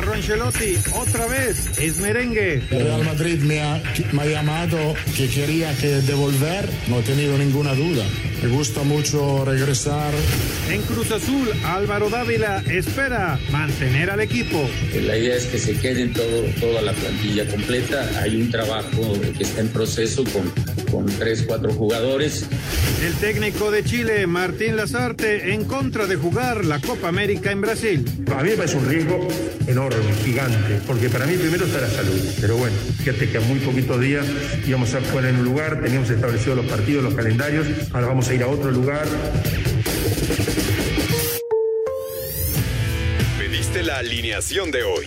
Carlo Ancelotti, otra vez, es merengue. El Real Madrid me ha, me ha llamado que quería que devolver, no he tenido ninguna duda. Me gusta mucho regresar. En Cruz Azul, Álvaro Dávila espera mantener al equipo. La idea es que se queden todo, toda la plantilla completa. Hay un trabajo que está en proceso con, con tres, cuatro jugadores. El técnico de Chile, Martín Lazarte, en contra de jugar la Copa América en Brasil. A mí me parece un riesgo enorme, gigante, porque para mí primero está la salud. Pero bueno, fíjate que a muy poquitos días íbamos a jugar en un lugar, teníamos establecidos los partidos, los calendarios, ahora vamos a ir a otro lugar. Pediste la alineación de hoy.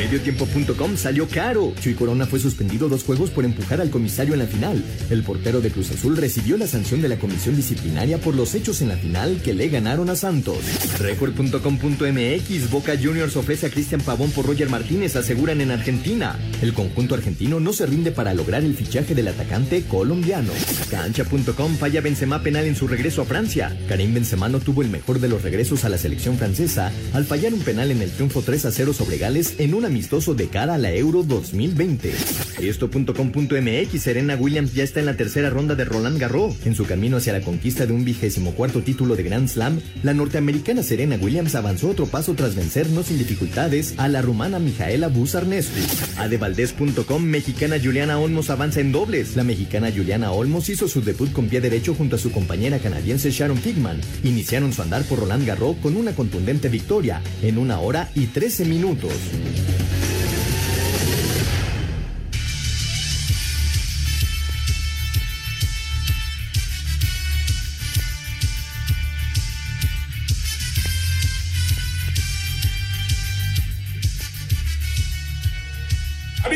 Mediotiempo.com salió caro. Chuy Corona fue suspendido dos juegos por empujar al comisario en la final. El portero de Cruz Azul recibió la sanción de la comisión disciplinaria por los hechos en la final que le ganaron a Santos. Record.com.mx Boca Juniors ofrece a Cristian Pavón por Roger Martínez, aseguran en Argentina. El conjunto argentino no se rinde para lograr el fichaje del atacante colombiano. Cancha.com falla Benzema penal en su regreso a Francia. Karim Benzema no tuvo el mejor de los regresos a la selección francesa al fallar un penal en el triunfo 3 a 0 sobre Gales en una amistoso de cara a la Euro 2020. Esto.com.mx Serena Williams ya está en la tercera ronda de Roland Garros. En su camino hacia la conquista de un vigésimo cuarto título de Grand Slam, la norteamericana Serena Williams avanzó otro paso tras vencer no sin dificultades a la rumana Mijaela Busarnescu. Adevaldez.com Mexicana Juliana Olmos avanza en dobles. La mexicana Juliana Olmos hizo su debut con pie derecho junto a su compañera canadiense Sharon Kigman. Iniciaron su andar por Roland Garros con una contundente victoria en una hora y 13 minutos.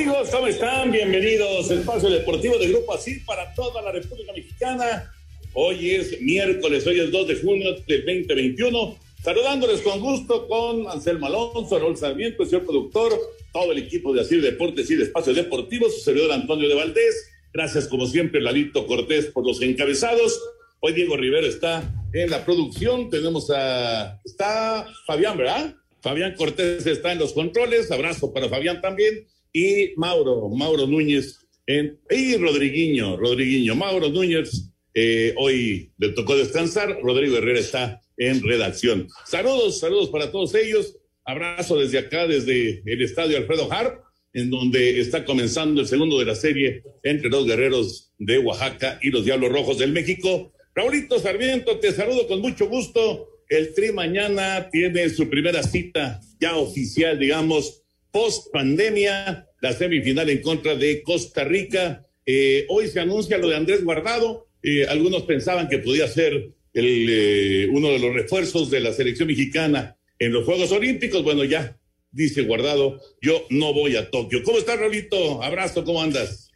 Amigos, ¿cómo están? Bienvenidos al Espacio Deportivo de Grupo Así para toda la República Mexicana. Hoy es miércoles, hoy es 2 de junio del 2021. Saludándoles con gusto con Anselmo Alonso, Raúl Sarmiento, el señor productor, todo el equipo de Asir Deportes y de Espacios Deportivos, su servidor Antonio de Valdés. Gracias, como siempre, Lalito Cortés por los encabezados. Hoy Diego Rivera está en la producción. Tenemos a. Está Fabián, ¿verdad? Fabián Cortés está en los controles. Abrazo para Fabián también. Y Mauro, Mauro Núñez. Y Rodriguiño, Rodriguiño. Mauro Núñez eh, hoy le tocó descansar. Rodrigo Herrera está en redacción. Saludos, saludos para todos ellos. Abrazo desde acá, desde el estadio Alfredo Harp, en donde está comenzando el segundo de la serie entre los guerreros de Oaxaca y los Diablos Rojos del México. Raulito Sarmiento, te saludo con mucho gusto. El Tri mañana tiene su primera cita ya oficial, digamos, post pandemia, la semifinal en contra de Costa Rica. Eh, hoy se anuncia lo de Andrés Guardado. Eh, algunos pensaban que podía ser el, eh, uno de los refuerzos de la selección mexicana en los Juegos Olímpicos. Bueno, ya dice Guardado, yo no voy a Tokio. ¿Cómo estás, Rolito? Abrazo, ¿cómo andas?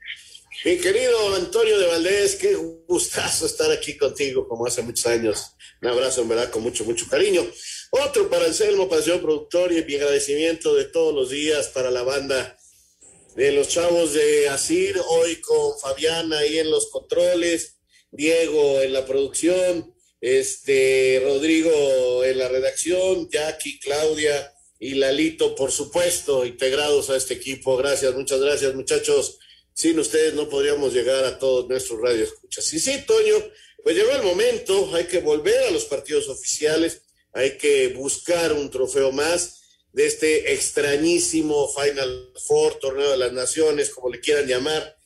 Mi querido Antonio de Valdés, qué gustazo estar aquí contigo como hace muchos años. Un abrazo, en verdad, con mucho, mucho cariño. Otro para Anselmo, para el señor productor y mi agradecimiento de todos los días para la banda de los chavos de Asir, hoy con Fabián ahí en los controles, Diego en la producción, este Rodrigo en la redacción, Jackie, Claudia y Lalito, por supuesto, integrados a este equipo. Gracias, muchas gracias, muchachos. Sin ustedes no podríamos llegar a todos nuestros radioescuchas. Y sí, Toño, pues llegó el momento, hay que volver a los partidos oficiales, hay que buscar un trofeo más de este extrañísimo Final Four, Torneo de las Naciones, como le quieran llamar,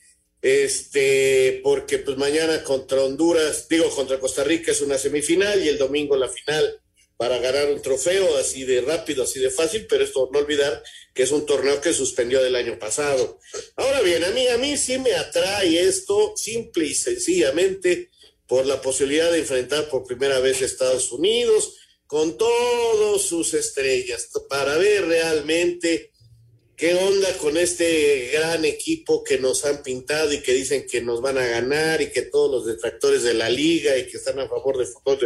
este, porque pues mañana contra Honduras, digo, contra Costa Rica es una semifinal y el domingo la final para ganar un trofeo así de rápido, así de fácil, pero esto no olvidar que es un torneo que suspendió del año pasado. Ahora bien, a mí, a mí sí me atrae esto simple y sencillamente por la posibilidad de enfrentar por primera vez a Estados Unidos con todas sus estrellas para ver realmente qué onda con este gran equipo que nos han pintado y que dicen que nos van a ganar y que todos los detractores de la liga y que están a favor del fútbol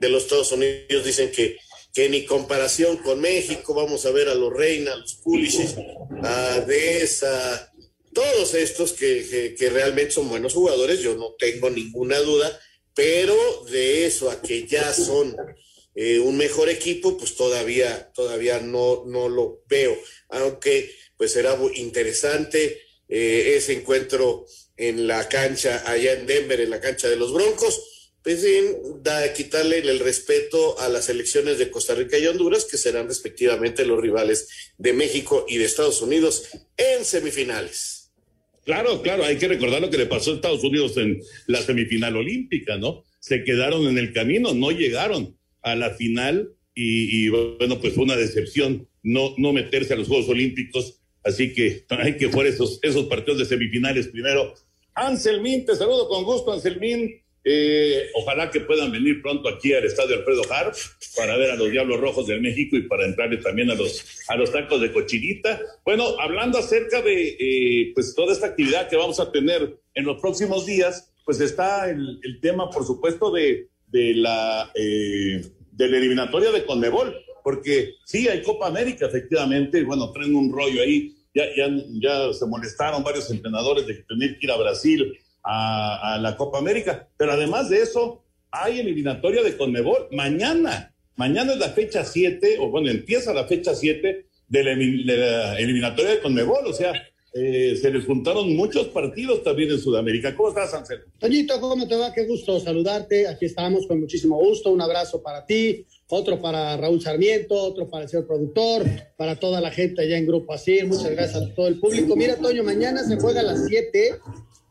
de, los Estados Unidos dicen que, que ni comparación con México, vamos a ver a los Reina, a los Pulisic, a Deza, todos estos que, que, realmente son buenos jugadores, yo no tengo ninguna duda, pero de eso a que ya son eh, un mejor equipo, pues todavía, todavía no, no lo veo, aunque pues será interesante eh, ese encuentro en la cancha allá en Denver, en la cancha de los Broncos, pues sin da, quitarle el respeto a las elecciones de Costa Rica y Honduras, que serán respectivamente los rivales de México y de Estados Unidos en semifinales. Claro, claro, hay que recordar lo que le pasó a Estados Unidos en la semifinal olímpica, ¿no? Se quedaron en el camino, no llegaron a la final y, bueno, pues fue una decepción no, no meterse a los Juegos Olímpicos, así que hay que jugar esos, esos partidos de semifinales primero. Anselmín, te saludo con gusto, Anselmín. Eh, ojalá que puedan venir pronto aquí al estadio Alfredo Harp para ver a los Diablos Rojos del México y para entrarle también a los, a los tacos de cochinita. Bueno, hablando acerca de eh, pues toda esta actividad que vamos a tener en los próximos días, pues está el, tema, por supuesto, de, de la, eh, de la eliminatoria de Conmebol, porque sí, hay Copa América, efectivamente, bueno, traen un rollo ahí. Ya, ya, ya se molestaron varios entrenadores de tener que ir a Brasil a, la Copa América. Pero además de eso, hay eliminatoria de Conmebol mañana. Mañana es la fecha 7, o bueno, empieza la fecha 7 de la, eliminatoria de Conmebol. O sea, eh, se les juntaron muchos partidos también en Sudamérica. ¿Cómo estás, Ansel? Toñito, ¿cómo te va? Qué gusto saludarte. Aquí estamos con muchísimo gusto. Un abrazo para ti, otro para Raúl Sarmiento, otro para el señor productor, para toda la gente allá en Grupo Asir. Muchas gracias a todo el público. Mira, Toño, mañana se juega a las 7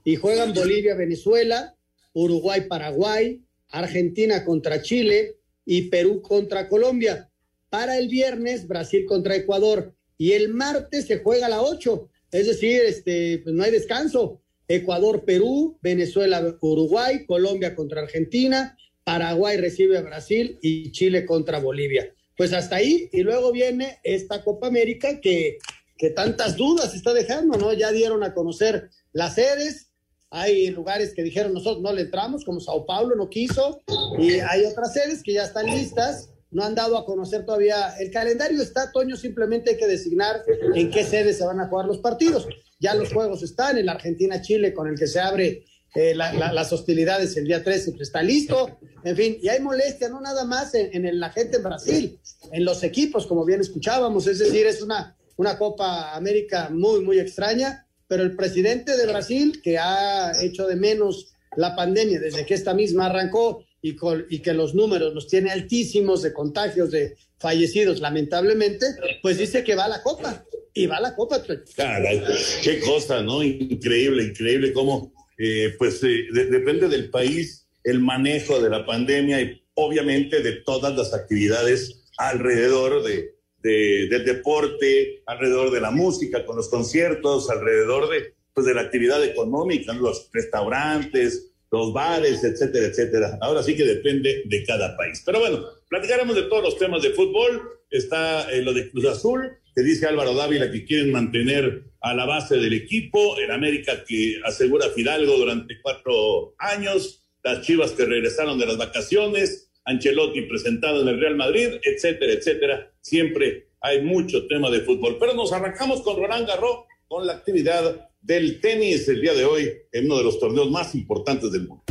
y juegan Bolivia, Venezuela, Uruguay, Paraguay, Argentina contra Chile y Perú contra Colombia. Para el viernes, Brasil contra Ecuador. Y el martes se juega a la 8. Es decir, este, pues no hay descanso. Ecuador, Perú, Venezuela, Uruguay, Colombia contra Argentina, Paraguay recibe a Brasil y Chile contra Bolivia. Pues hasta ahí, y luego viene esta Copa América que, que tantas dudas está dejando, ¿no? Ya dieron a conocer las sedes, hay lugares que dijeron nosotros no le entramos, como Sao Paulo no quiso, y hay otras sedes que ya están listas, no han dado a conocer todavía. El calendario está, Toño, simplemente hay que designar en qué sedes se van a jugar los partidos. Ya los juegos están, en la Argentina-Chile con el que se abre eh, las hostilidades el día 13 pues está listo, en fin, y hay molestia, no nada más en, en, la gente en Brasil, en los equipos, como bien escuchábamos, es decir, es una, una Copa América muy, muy extraña, pero el presidente de Brasil, que ha hecho de menos la pandemia desde que esta misma arrancó y, y que los números los tiene altísimos de contagios de fallecidos, lamentablemente, pues dice que va a la Copa. Y va a la Copa. Caray, qué cosa, ¿no? Increíble, increíble cómo, eh, pues eh, depende del país el manejo de la pandemia y obviamente de todas las actividades alrededor de, del deporte, alrededor de la música, con los conciertos, alrededor de, pues, de la actividad económica, los restaurantes, los bares, etcétera, etcétera. Ahora sí que depende de cada país. Pero bueno, platicaremos de todos los temas de fútbol. Está eh, lo de Cruz Azul, que dice Álvaro Dávila que quieren mantener a la base del equipo, el América que asegura Fidalgo durante cuatro años, las Chivas que regresaron de las vacaciones, Ancelotti presentado en el Real Madrid, etcétera, etcétera. Siempre hay mucho tema de fútbol. Pero nos arrancamos con Roland Garros, con la actividad del tenis el día de hoy en uno de los torneos más importantes del mundo.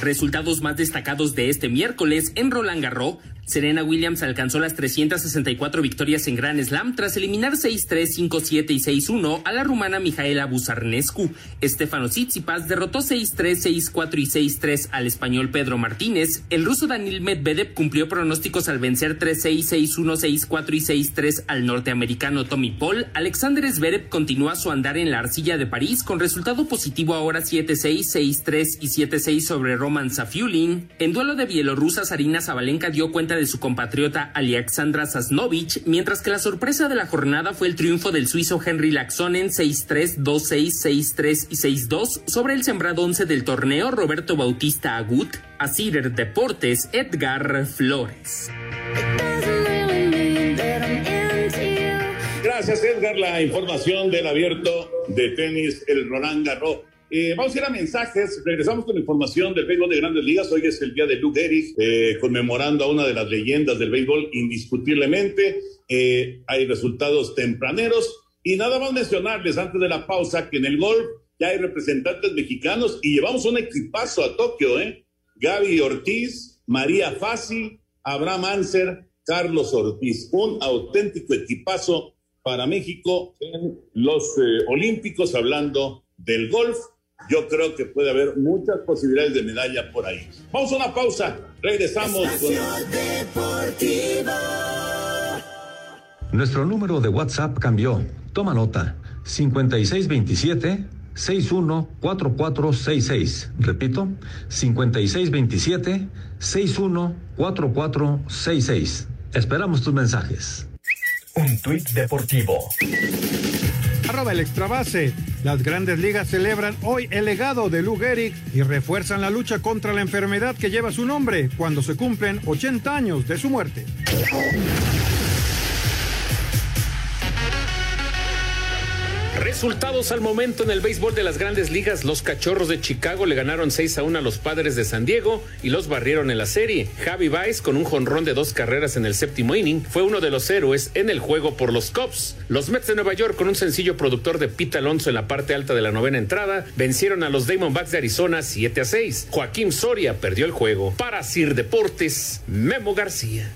Resultados más destacados de este miércoles en Roland Garros. Serena Williams alcanzó las 364 victorias en Grand Slam tras eliminar 6-3, 5-7 y 6-1 a la rumana Mijaela Buzarnescu. Estefano Tsitsipas derrotó 6-3, 6-4 y 6-3 al español Pedro Martínez. El ruso Daniel Medvedev cumplió pronósticos al vencer 3-6, 6-1, 6-4 y 6-3 al norteamericano Tommy Paul. Alexander Zverev continúa su andar en la arcilla de París con resultado positivo ahora 7-6, 6-3 y 7-6 sobre Roman Safiulin. En duelo de bielorrusa, Sarina Zabalenka dio cuenta de de su compatriota Alexandra Sasnovich, mientras que la sorpresa de la jornada fue el triunfo del suizo Henry Laxonen 6-3, 2-6, 6-3 y 6-2 sobre el sembrado 11 del torneo Roberto Bautista Agut, a Cider Deportes Edgar Flores. Gracias, Edgar. La información del abierto de tenis, el Roland Garros. Eh, vamos a ir a mensajes. Regresamos con información del béisbol de grandes ligas. Hoy es el día de Luke Erich, eh, conmemorando a una de las leyendas del béisbol, indiscutiblemente. Eh, hay resultados tempraneros. Y nada más mencionarles antes de la pausa que en el golf ya hay representantes mexicanos y llevamos un equipazo a Tokio, ¿eh? Gaby Ortiz, María Fasi, Abraham Anser, Carlos Ortiz. Un auténtico equipazo para México en los eh, Olímpicos, hablando del golf. Yo creo que puede haber muchas posibilidades de medalla por ahí. Vamos a una pausa, regresamos. Nuestro número de WhatsApp cambió. Toma nota. 5627 614466. Repito, 5627 614466. Esperamos tus mensajes. Un tuit deportivo. Arroba el extra base. Las grandes ligas celebran hoy el legado de Lou Gehrig y refuerzan la lucha contra la enfermedad que lleva su nombre cuando se cumplen 80 años de su muerte. Resultados al momento en el béisbol de las grandes ligas. Los cachorros de Chicago le ganaron 6 a 1 a los padres de San Diego y los barrieron en la serie. Javi Baez, con un jonrón de dos carreras en el séptimo inning, fue uno de los héroes en el juego por los Cubs. Los Mets de Nueva York, con un sencillo productor de Pete Alonso en la parte alta de la novena entrada, vencieron a los Diamondbacks de Arizona 7 a 6. Joaquín Soria perdió el juego. Para Sir Deportes, Memo García.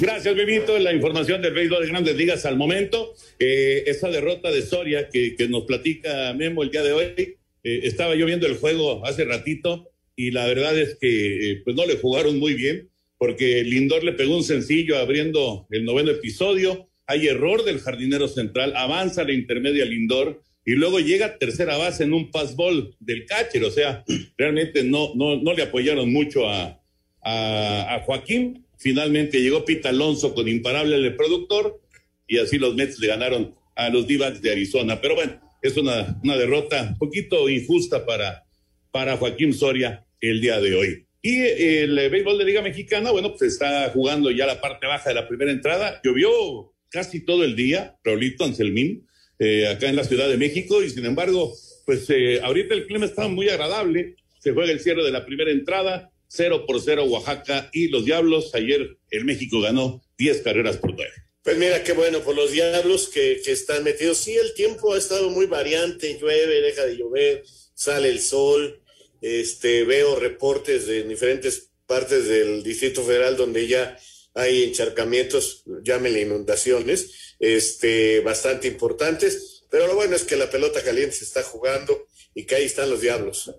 Gracias, Bebito. La información del béisbol de grandes ligas al momento. Eh, esa derrota de Soria que, que, nos platica Memo el día de hoy. Eh, estaba yo viendo el juego hace ratito y la verdad es que eh, pues no le jugaron muy bien porque Lindor le pegó un sencillo abriendo el noveno episodio. Hay error del jardinero central, avanza la intermedia Lindor y luego llega tercera base en un passball del catcher. O sea, realmente no, no, no le apoyaron mucho a, a Joaquín Finalmente llegó Pete Alonso con imparable el productor y así los Mets le ganaron a los d de Arizona. Pero bueno, es una, una derrota un poquito injusta para, para Joaquín Soria el día de hoy. Y el béisbol de Liga Mexicana, bueno, pues está jugando ya la parte baja de la primera entrada. Llovió casi todo el día, Raulito Anselmín, eh, acá en la Ciudad de México, y sin embargo, pues eh, ahorita el clima está muy agradable. Se juega el cierre de la primera entrada, 0 por 0 Oaxaca y los Diablos. Ayer el México ganó 10 carreras por 9. Pues mira, qué bueno por los Diablos que, están metidos. Sí, el tiempo ha estado muy variante, llueve, deja de llover, sale el sol. Este, veo reportes de diferentes partes del Distrito Federal donde ya hay encharcamientos, llámenle inundaciones, este, bastante importantes. Pero lo bueno es que la pelota caliente se está jugando y que ahí están los Diablos.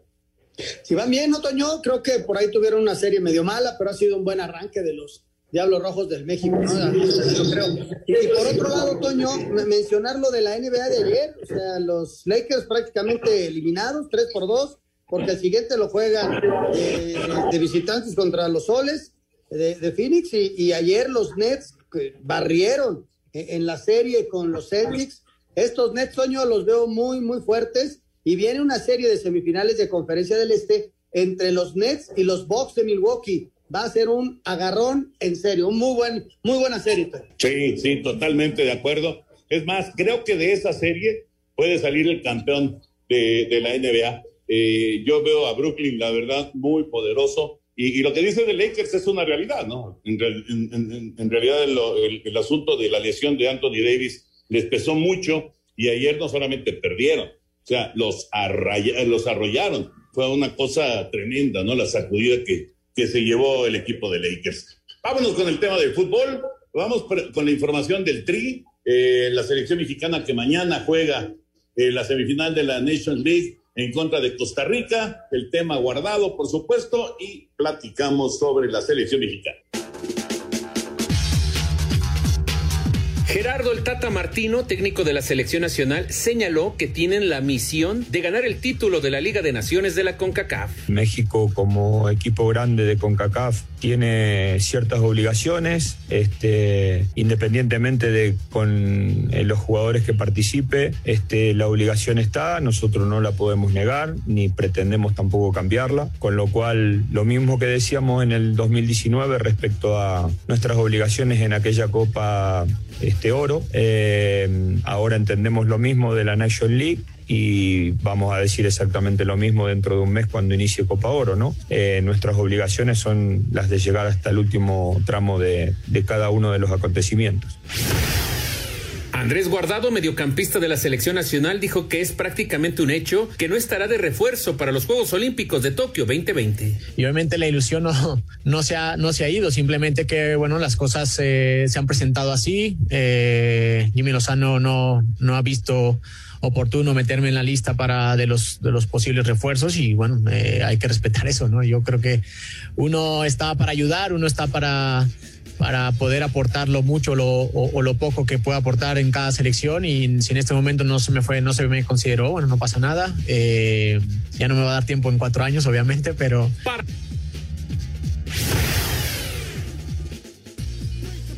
Si van bien, Otoño, creo que por ahí tuvieron una serie medio mala, pero ha sido un buen arranque de los Diablos Rojos del México, ¿no? Yo creo. Y por otro lado, Toño, mencionar lo de la NBA de ayer, o sea, los Lakers prácticamente eliminados, 3 por 2, porque el siguiente lo juegan de, de visitantes contra los Soles de, Phoenix, y, y, ayer los Nets barrieron en la serie con los Celtics. Estos Nets, Toño, los veo muy, muy fuertes y viene una serie de semifinales de conferencia del Este entre los Nets y los Bucks de Milwaukee. Va a ser un agarrón en serio, un muy buen, muy buena serie. Sí, sí, totalmente de acuerdo. Es más, creo que de esa serie puede salir el campeón de, la NBA. Eh, yo veo a Brooklyn, la verdad, muy poderoso. Y, lo que dice de Lakers es una realidad, ¿no? En, realidad el asunto de la lesión de Anthony Davis les pesó mucho y ayer no solamente perdieron, o sea, los, arraya, los arrollaron. Fue una cosa tremenda, ¿no? La sacudida que, que se llevó el equipo de Lakers. Vámonos con el tema del fútbol. Vamos con la información del Tri, eh, la selección mexicana que mañana juega eh, la semifinal de la Nations League en contra de Costa Rica. El tema guardado, por supuesto, y platicamos sobre la selección mexicana. Gerardo el Tata Martino, técnico de la selección nacional, señaló que tienen la misión de ganar el título de la Liga de Naciones de la CONCACAF. México como equipo grande de CONCACAF tiene ciertas obligaciones, este, independientemente de con eh, los jugadores que participe, este, la obligación está, nosotros no la podemos negar, ni pretendemos tampoco cambiarla, con lo cual lo mismo que decíamos en el 2019 respecto a nuestras obligaciones en aquella Copa este oro, eh, ahora entendemos lo mismo de la National League y vamos a decir exactamente lo mismo dentro de un mes cuando inicie Copa Oro, ¿no? Eh, nuestras obligaciones son las de llegar hasta el último tramo de cada uno de los acontecimientos. Andrés Guardado, mediocampista de la selección nacional, dijo que es prácticamente un hecho que no estará de refuerzo para los Juegos Olímpicos de Tokio 2020. Y obviamente la ilusión no, no, se, ha, no ido, simplemente que bueno, las cosas eh, se han presentado así. Eh, Jimmy Lozano no, no ha visto oportuno meterme en la lista para de los de los posibles refuerzos y bueno eh, hay que respetar eso no yo creo que uno está para ayudar uno está para para poder aportar lo mucho lo, o, o, lo poco que pueda aportar en cada selección y si en este momento no se me fue no se me consideró bueno no pasa nada eh, ya no me va a dar tiempo en cuatro años obviamente pero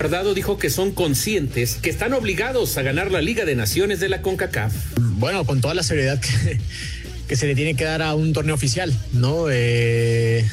Guardado dijo que son conscientes que están obligados a ganar la Liga de Naciones de la CONCACAF. Bueno, con toda la seriedad que, que se le tiene que dar a un torneo oficial, ¿no? Eh,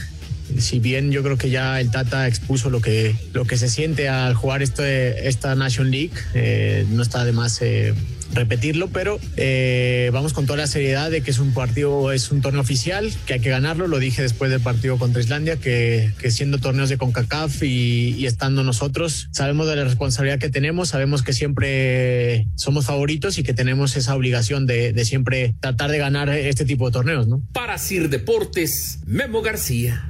si bien yo creo que ya el Tata expuso lo que, lo que se siente al jugar este, esta Nation League, eh, no está de más eh, repetirlo, pero eh, vamos con toda la seriedad de que es un partido, es un torneo oficial, que hay que ganarlo. Lo dije después del partido contra Islandia, que, siendo torneos de CONCACAF y, estando nosotros, sabemos de la responsabilidad que tenemos, sabemos que siempre somos favoritos y que tenemos esa obligación de, de siempre tratar de ganar este tipo de torneos, ¿no? Para Sir Deportes, Memo García.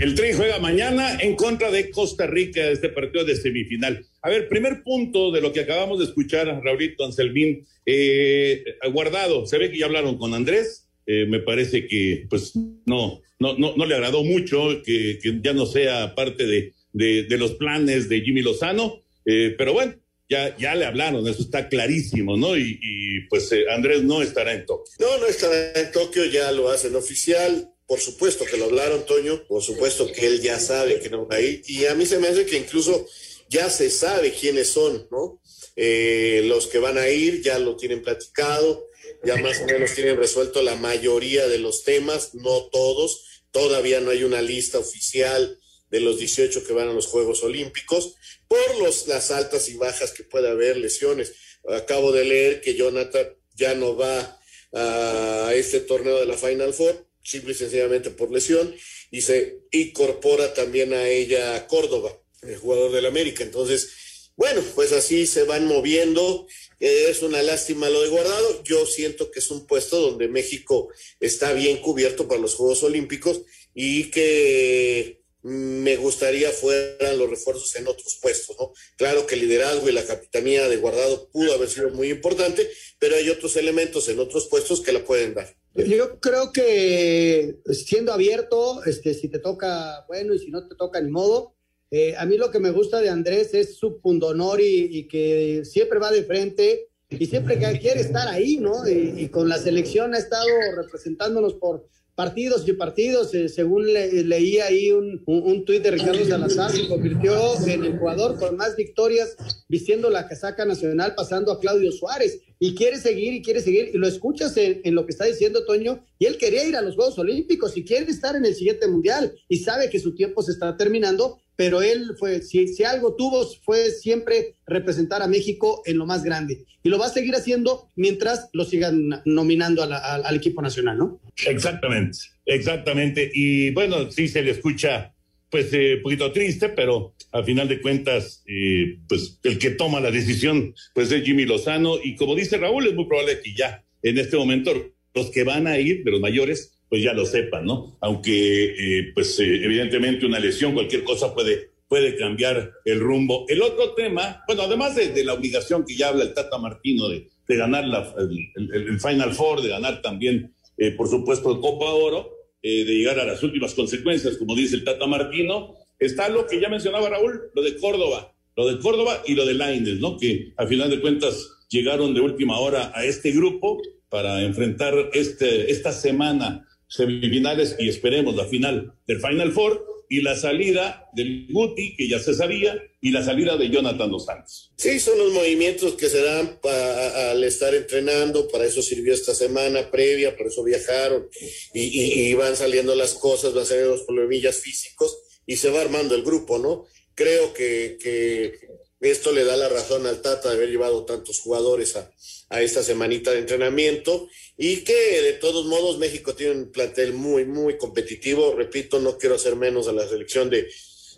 El Tri juega mañana en contra de Costa Rica, este partido de semifinal. A ver, primer punto de lo que acabamos de escuchar, Raulito Anselmín, eh, guardado, se ve que ya hablaron con Andrés, eh, me parece que pues no, no, no, no le agradó mucho que, ya no sea parte de, los planes de Jimmy Lozano, eh, pero bueno, ya, ya le hablaron, eso está clarísimo, ¿no? Y, y pues eh, Andrés no estará en Tokio. No, no estará en Tokio, ya lo hacen oficial. Por supuesto que lo hablaron, Toño. Por supuesto que él ya sabe que no va a ir. Y a mí se me hace que incluso ya se sabe quiénes son, ¿no? Eh, los que van a ir ya lo tienen platicado, ya más o menos tienen resuelto la mayoría de los temas, no todos. Todavía no hay una lista oficial de los 18 que van a los Juegos Olímpicos por los, las altas y bajas que puede haber, lesiones. Acabo de leer que Jonathan ya no va a este torneo de la Final Four simple y sencillamente por lesión, y se incorpora también a ella Córdoba, el jugador del América. Entonces, bueno, pues así se van moviendo. Es una lástima lo de guardado. Yo siento que es un puesto donde México está bien cubierto para los Juegos Olímpicos y que me gustaría fueran los refuerzos en otros puestos, ¿no? Claro que el liderazgo y la capitanía de guardado pudo haber sido muy importante, pero hay otros elementos en otros puestos que la pueden dar. Yo creo que siendo abierto, este, si te toca, bueno, y si no te toca, ni modo. Eh, a mí lo que me gusta de Andrés es su pundonor y, y que siempre va de frente y siempre que quiere estar ahí, ¿no? Y, y, con la selección ha estado representándonos por partidos y partidos. Eh, según le, leí ahí un, un, un tuit de Ricardo Salazar, se convirtió en el jugador con más victorias vistiendo la casaca nacional, pasando a Claudio Suárez. Y quiere seguir y quiere seguir. Y lo escuchas en, lo que está diciendo Toño. Y él quería ir a los Juegos Olímpicos y quiere estar en el siguiente mundial. Y sabe que su tiempo se está terminando. Pero él fue, si, si algo tuvo, fue siempre representar a México en lo más grande. Y lo va a seguir haciendo mientras lo sigan nominando al equipo nacional, ¿no? Exactamente, exactamente. Y bueno, sí se le escucha pues un eh, poquito triste, pero al final de cuentas, eh, pues el que toma la decisión, pues es Jimmy Lozano. Y como dice Raúl, es muy probable que ya en este momento los que van a ir, de los mayores, pues ya lo sepan, ¿no? Aunque, eh, pues evidentemente una lesión, cualquier cosa puede, puede cambiar el rumbo. El otro tema, bueno, además de, la obligación que ya habla el Tata Martino de, de ganar la, el, el, el, Final Four, de ganar también, por supuesto, el Copa Oro, eh, de llegar a las últimas consecuencias, como dice el Tata Martino, está lo que ya mencionaba Raúl, lo de Córdoba, lo de Córdoba y lo de Lainez, ¿no? Que a final de cuentas llegaron de última hora a este grupo para enfrentar este, esta semana semifinales y esperemos la final del Final Four y la salida del Guti, que ya se sabía, y la salida de Jonathan Dos Santos. Sí, son los movimientos que se dan al estar entrenando, para eso sirvió esta semana previa, por eso viajaron y, van saliendo las cosas, van saliendo los problemillas físicos y se va armando el grupo, ¿no? Creo que, que esto le da la razón al Tata de haber llevado tantos jugadores a, a esta semanita de entrenamiento y que de todos modos México tiene un plantel muy, muy competitivo. Repito, no quiero hacer menos a la selección de,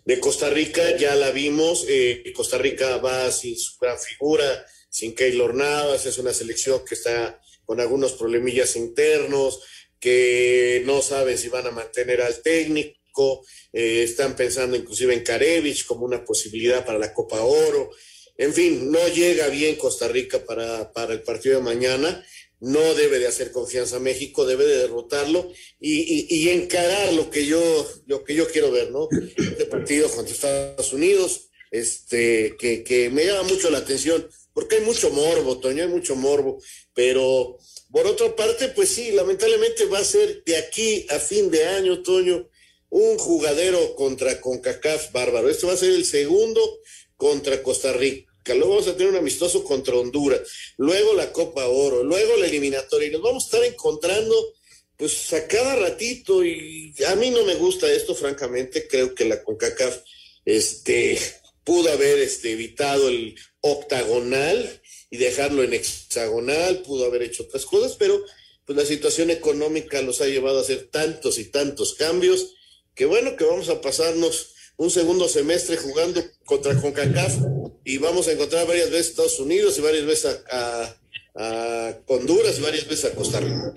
de Costa Rica, ya la vimos, eh, Costa Rica va sin su gran figura, sin Keylor Navas, es una selección que está con algunos problemillas internos, que no saben si van a mantener al técnico, eh, están pensando inclusive en Karevich como una posibilidad para la Copa Oro. En fin, no llega bien Costa Rica para, para el partido de mañana. No debe de hacer confianza a México, debe de derrotarlo y, y, encarar lo que yo, lo que yo quiero ver, ¿no? Este partido contra Estados Unidos, este, que, que me llama mucho la atención, porque hay mucho morbo, Toño, hay mucho morbo, pero por otra parte, pues sí, lamentablemente va a ser de aquí a fin de año, Toño, un jugadero contra CONCACAF bárbaro. Esto va a ser el segundo contra Costa Rica. Luego vamos a tener un amistoso contra Honduras, luego la Copa Oro, luego la eliminatoria, y nos vamos a estar encontrando pues a cada ratito, y a mí no me gusta esto, francamente, creo que la CONCACAF este, pudo haber este, evitado el octagonal y dejarlo en hexagonal, pudo haber hecho otras cosas, pero pues la situación económica los ha llevado a hacer tantos y tantos cambios, que bueno, que vamos a pasarnos un segundo semestre jugando contra CONCACAF y vamos a encontrar varias veces a Estados Unidos y varias veces a, Honduras y varias veces a Costa Rica.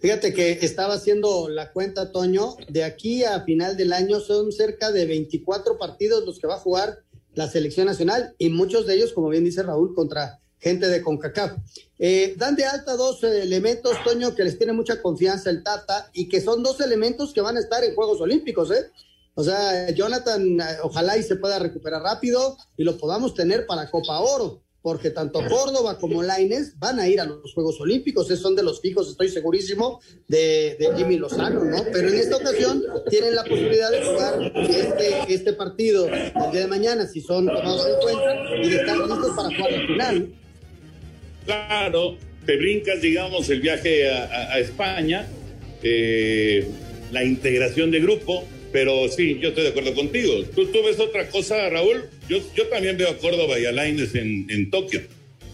Fíjate que estaba haciendo la cuenta, Toño, de aquí a final del año son cerca de 24 partidos los que va a jugar la selección nacional y muchos de ellos, como bien dice Raúl, contra gente de CONCACAF. Eh, dan de alta dos elementos, Toño, que les tiene mucha confianza el Tata y que son dos elementos que van a estar en Juegos Olímpicos, ¿eh? O sea, Jonathan, eh, ojalá y se pueda recuperar rápido y lo podamos tener para Copa Oro, porque tanto Córdoba como Laines van a ir a los Juegos Olímpicos, esos son de los fijos, estoy segurísimo, de, Jimmy Lozano, ¿no? Pero en esta ocasión tienen la posibilidad de jugar este, este partido el día de mañana, si son tomados en cuenta, y de estar listos para jugar la final. Claro, te brincas, digamos, el viaje a, España, eh, la integración de grupo, pero sí, yo estoy de acuerdo contigo. ¿Tú, tú ves otra cosa, Raúl? Yo, yo también veo a Córdoba y a Laines en, en Tokio.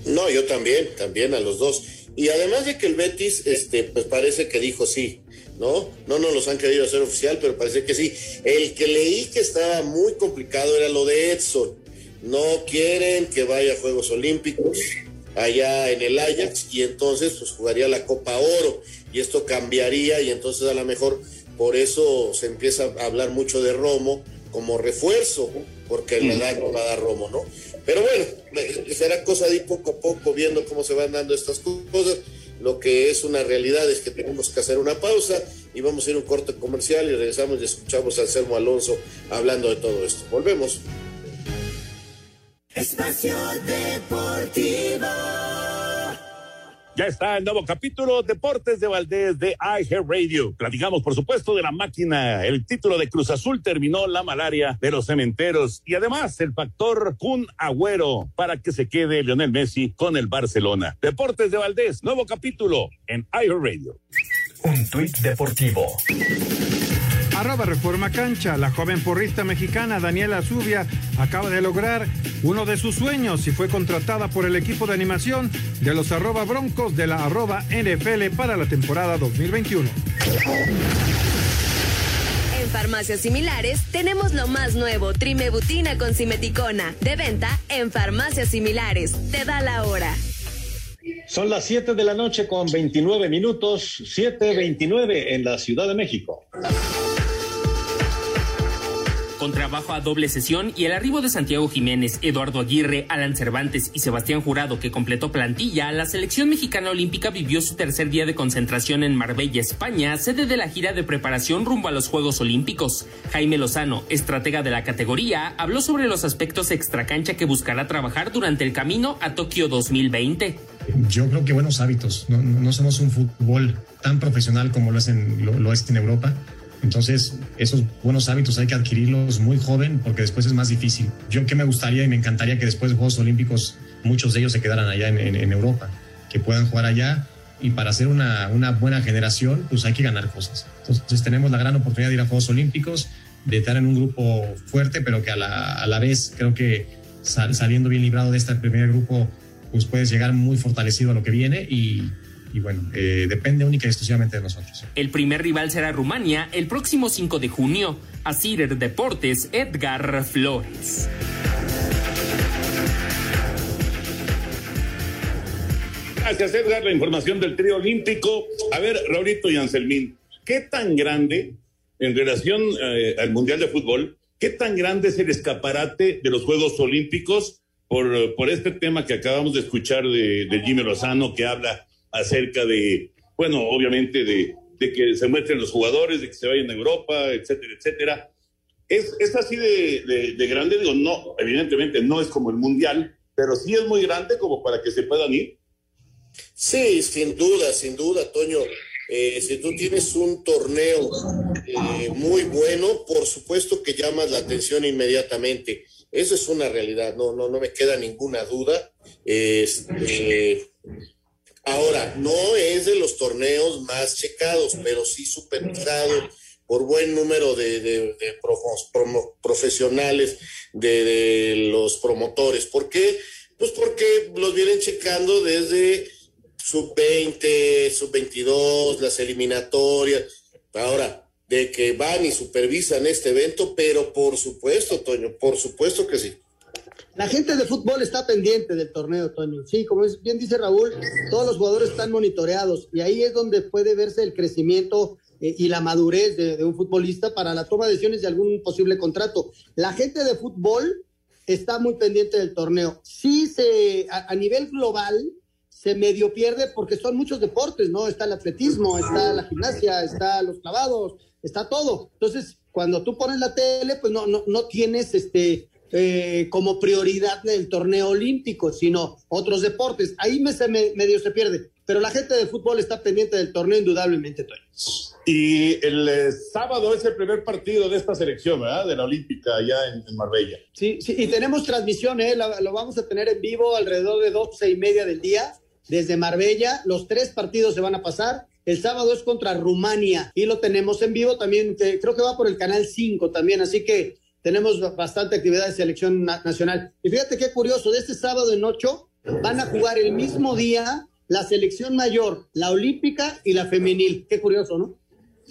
No, yo también, también a los dos. Y además de que el Betis, este, pues parece que dijo sí, ¿no? No nos los han querido hacer oficial, pero parece que sí. El que leí que estaba muy complicado era lo de Edson. No quieren que vaya a Juegos Olímpicos allá en el Ajax y entonces pues jugaría la Copa Oro y esto cambiaría y entonces a lo mejor por eso se empieza a hablar mucho de Romo como refuerzo, porque la edad no va a dar Romo, ¿no? Pero bueno, será cosa de ir poco a poco viendo cómo se van dando estas cosas. Lo que es una realidad es que tenemos que hacer una pausa y vamos a ir a un corte comercial y regresamos y escuchamos a Anselmo Alonso hablando de todo esto. Volvemos. Espacio Deportivo. Ya está el nuevo capítulo Deportes de Valdés de iHeart Radio. Platicamos, por supuesto, de la máquina. El título de Cruz Azul terminó la malaria de los cementeros y además el factor Kun Agüero para que se quede Lionel Messi con el Barcelona. Deportes de Valdés, nuevo capítulo en iHeart Radio. Un tuit deportivo. Arroba Reforma Cancha, la joven porrista mexicana Daniela Zubia acaba de lograr uno de sus sueños y fue contratada por el equipo de animación de los arroba broncos de la arroba NFL para la temporada 2021. En farmacias similares tenemos lo más nuevo, trimebutina con simeticona, de venta en farmacias similares. Te da la hora. Son las 7 de la noche con 29 minutos, 7.29 en la Ciudad de México. Con trabajo a doble sesión y el arribo de Santiago Jiménez, Eduardo Aguirre, Alan Cervantes y Sebastián Jurado, que completó plantilla, la selección mexicana olímpica vivió su tercer día de concentración en Marbella, España, sede de la gira de preparación rumbo a los Juegos Olímpicos. Jaime Lozano, estratega de la categoría, habló sobre los aspectos extracancha que buscará trabajar durante el camino a Tokio 2020. Yo creo que buenos hábitos. No, somos un fútbol tan profesional como lo es en, lo es en Europa entonces, esos buenos hábitos hay que adquirirlos muy joven porque después es más difícil. Yo que me gustaría y me encantaría que después de Juegos Olímpicos muchos de ellos se quedaran allá en, Europa, que puedan jugar allá y para ser una, buena generación, pues hay que ganar cosas. Entonces tenemos la gran oportunidad de ir a Juegos Olímpicos, de estar en un grupo fuerte, pero que a la, vez creo que saliendo bien librado de este primer grupo, pues puedes llegar muy fortalecido a lo que viene y, y bueno, eh, depende única y exclusivamente de nosotros. El primer rival será Rumania el próximo 5 de junio. A Cider Deportes, Edgar Flores. Gracias, Edgar. La información del trío olímpico. A ver, Raulito y Anselmín, ¿qué tan grande, en relación eh, al Mundial de Fútbol, qué tan grande es el escaparate de los Juegos Olímpicos por, por este tema que acabamos de escuchar de, de Jimmy Lozano, que habla acerca de, bueno, obviamente de, que se muestren los jugadores, de que se vayan a Europa, etcétera, etcétera. Es, es así de, de, grande, digo, no, evidentemente no es como el Mundial, pero sí es muy grande como para que se puedan ir. Sí, sin duda, sin duda, Toño. Eh, si tú tienes un torneo eh, muy bueno, por supuesto que llamas la atención inmediatamente. Eso es una realidad, no, no, no me queda ninguna duda. Este, Ahora, no es de los torneos más checados, pero sí supervisado por buen número de, profesionales, de, los promotores. ¿Por qué? Pues porque los vienen checando desde sub-20, sub-22, las eliminatorias. Ahora, de que van y supervisan este evento, pero por supuesto, Toño, por supuesto que sí. La gente de fútbol está pendiente del torneo, Toño. Sí, como bien dice Raúl, todos los jugadores están monitoreados y ahí es donde puede verse el crecimiento eh, y la madurez de, un futbolista para la toma de decisiones de algún posible contrato. La gente de fútbol está muy pendiente del torneo. Sí, se, a, nivel global se medio pierde porque son muchos deportes, ¿no? Está el atletismo, está la gimnasia, está los clavados, está todo. Entonces, cuando tú pones la tele, pues no, no, no tienes este eh, como prioridad del torneo olímpico, sino otros deportes. Ahí me, se medio se pierde, pero la gente de fútbol está pendiente del torneo indudablemente, Toño. Y el eh, sábado es el primer partido de esta selección, ¿verdad? De la Olímpica allá en, Marbella. Sí, sí, y tenemos transmisión, ¿eh? Lo, vamos a tener en vivo alrededor de doce y media del día desde Marbella. Los tres partidos se van a pasar. El sábado es contra Rumania y lo tenemos en vivo también, creo que va por el canal 5 también, así que tenemos bastante actividad de selección nacional. Y fíjate qué curioso, de este sábado en ocho van a jugar el mismo día la selección mayor, la olímpica y la femenil. Qué curioso, ¿no?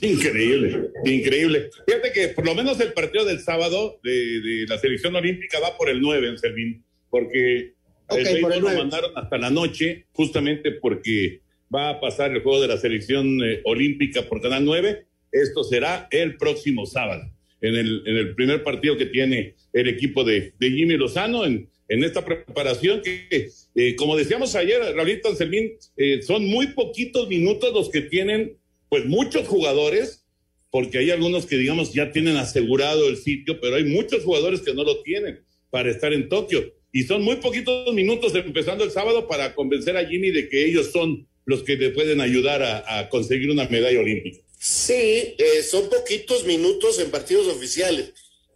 Increíble, increíble. Fíjate que por lo menos el partido del sábado de, la selección olímtica va por el 9 en Servín, porque el lo mandaron hasta la noche, justamente porque va a pasar el juego de la selección eh, olímpica por Canal 9. Esto será el próximo sábado en el, en el primer partido que tiene el equipo de, Jimmy Lozano en, esta preparación que, eh, como decíamos ayer, Raulito Anselmín, eh, son muy poquitos minutos los que tienen, pues muchos jugadores, porque hay algunos que, digamos, ya tienen asegurado el sitio, pero hay muchos jugadores que no lo tienen para estar en Tokio. Y son muy poquitos minutos empezando el sábado para convencer a Jimmy de que ellos son los que le pueden ayudar a conseguir una medalla olímpica. Sí, eh, son poquitos minutos en partidos oficiales,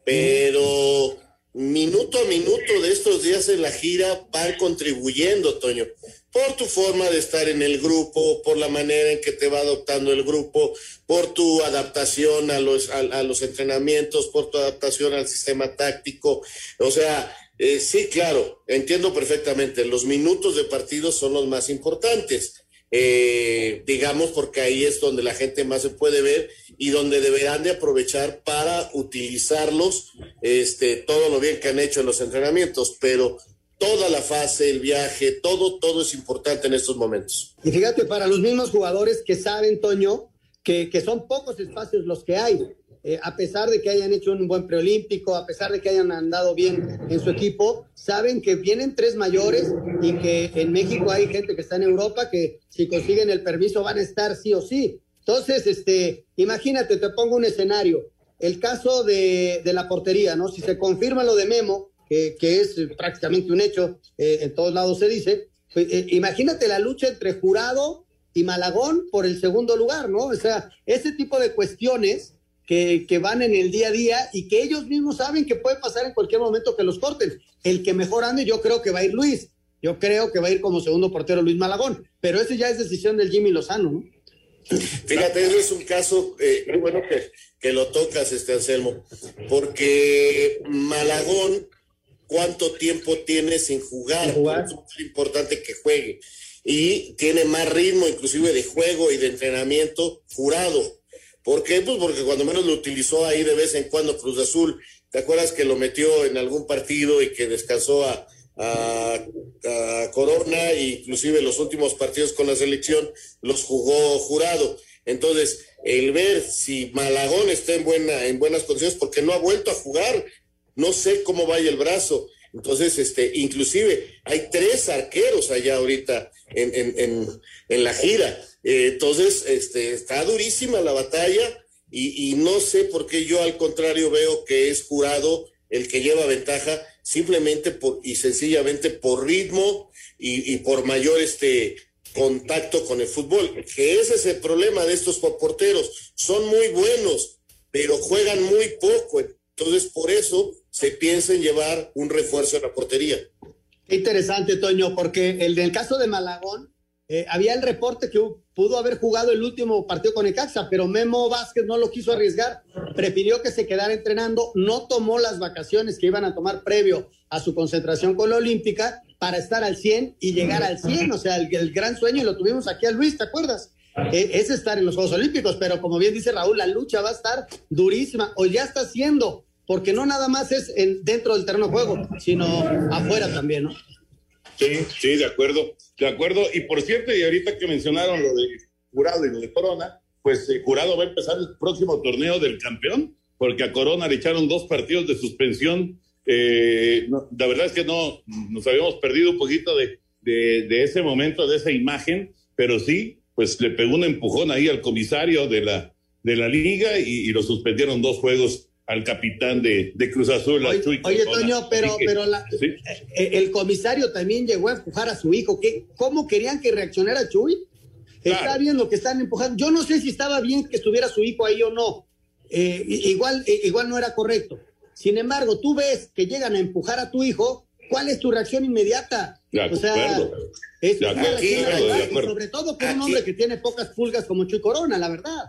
pero minuto a minuto de estos días en la gira van contribuyendo, Toño, por tu forma de estar en el grupo, por la manera en que te va adoptando el grupo, por tu adaptación a los, a, los entrenamientos, por tu adaptación al sistema táctico. O sea, eh, sí, claro, entiendo perfectamente, los minutos de partido son los más importantes eh, digamos, porque ahí es donde la gente más se puede ver y donde deberán de aprovechar para utilizarlos, este, todo lo bien que han hecho en los entrenamientos, pero toda la fase, el viaje, todo, todo es importante en estos momentos. Y fíjate, para los mismos jugadores que saben, Toño, que, que son pocos espacios los que hay, eh, a pesar de que hayan hecho un buen preolímpico, a pesar de que hayan andado bien en su equipo, saben que vienen tres mayores y que en México hay gente que está en Europa que si consiguen el permiso van a estar sí o sí. Entonces, este, imagínate, te pongo un escenario. El caso de, de la portería, ¿no? Si se confirma lo de Memo, que, es prácticamente un hecho, eh, en todos lados se dice, pues, eh, imagínate la lucha entre jurado y Malagón por el segundo lugar, ¿no? O sea, ese tipo de cuestiones que, que, van en el día a día y que ellos mismos saben que puede pasar en cualquier momento que los corten. El que mejor ande, yo creo que va a ir Luis. Yo creo que va a ir como segundo portero Luis Malagón, pero ese ya es decisión del Jimmy Lozano, ¿no? Fíjate, ese es un caso eh, muy bueno que, que lo tocas, este Anselmo, porque Malagón, ¿cuánto tiempo tiene sin jugar? Jugar. Es importante que juegue. Y tiene más ritmo, inclusive de juego y de entrenamiento jurado. ¿Por qué? Pues porque cuando menos lo utilizó ahí de vez en cuando Cruz Azul. ¿Te acuerdas que lo metió en algún partido y que descansó a, a, Corona e inclusive los últimos partidos con la selección los jugó jurado. Entonces, el ver si Malagón está en, buena, en buenas condiciones porque no ha vuelto a jugar, no sé cómo vaya el brazo. Entonces, este, inclusive hay tres arqueros allá ahorita en, en, en, en la gira. Eh, entonces, este, está durísima la batalla y, y no sé por qué yo al contrario veo que es jurado el que lleva ventaja simplemente por, y sencillamente por ritmo y, y, por mayor este contacto con el fútbol, que ese es el problema de estos porteros, son muy buenos, pero juegan muy poco, entonces por eso se piensa en llevar un refuerzo en la portería. Qué interesante, Toño, porque el del caso de Malagón, eh, había el reporte que pudo haber jugado el último partido con Ecaxa, pero Memo Vázquez no lo quiso arriesgar, prefirió que se quedara entrenando, no tomó las vacaciones que iban a tomar previo a su concentración con la Olímpica para estar al 100 y llegar al 100, o sea, el, gran sueño, y lo tuvimos aquí a Luis, ¿te acuerdas? Eh, es estar en los Juegos Olímpicos, pero como bien dice Raúl, la lucha va a estar durísima, o ya está siendo, porque no nada más es en, dentro del terreno de juego, sino afuera también, ¿no? Sí, sí, de acuerdo, de acuerdo. Y por cierto, y ahorita que mencionaron lo de Jurado y lo de Corona, pues eh, Jurado va a empezar el próximo torneo del campeón, porque a Corona le echaron dos partidos de suspensión. Eh, la verdad es que no, nos habíamos perdido un poquito de, de, ese momento, de esa imagen, pero sí, pues le pegó un empujón ahí al comisario de la, de la liga y lo suspendieron dos juegos al capitán de, de Cruz Azul. Oye, Chuy oye Toño, pero, que, pero la, ¿sí? Eh, el comisario también llegó a empujar a su hijo. ¿Qué, ¿Cómo querían que reaccionara Chuy? Claro. Está bien lo que están empujando. Yo no sé si estaba bien que estuviera su hijo ahí o no. Eh, igual, eh, igual no era correcto. Sin embargo, tú ves que llegan a empujar a tu hijo, ¿cuál es tu reacción inmediata? o sea, es una y sobre todo Aquí. un hombre que tiene pocas pulgas como Chuy Corona, la verdad.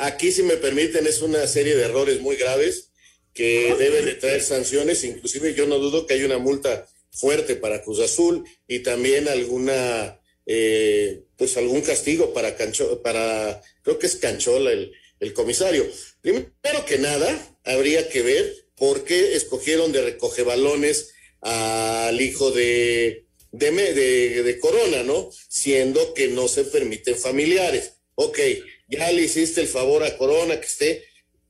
Aquí, si me permiten, es una serie de errores muy graves que deben de traer sanciones. Inclusive yo no dudo que hay una multa fuerte para Cruz Azul y también alguna, eh, pues algún castigo para Cancho, para, creo que es Canchola el, el comisario. Primero que nada, habría que ver por qué escogieron de recoge balones al hijo de, de, de, de Corona, ¿no? Siendo que no se permiten familiares. Ok, ya le hiciste el favor a Corona que esté,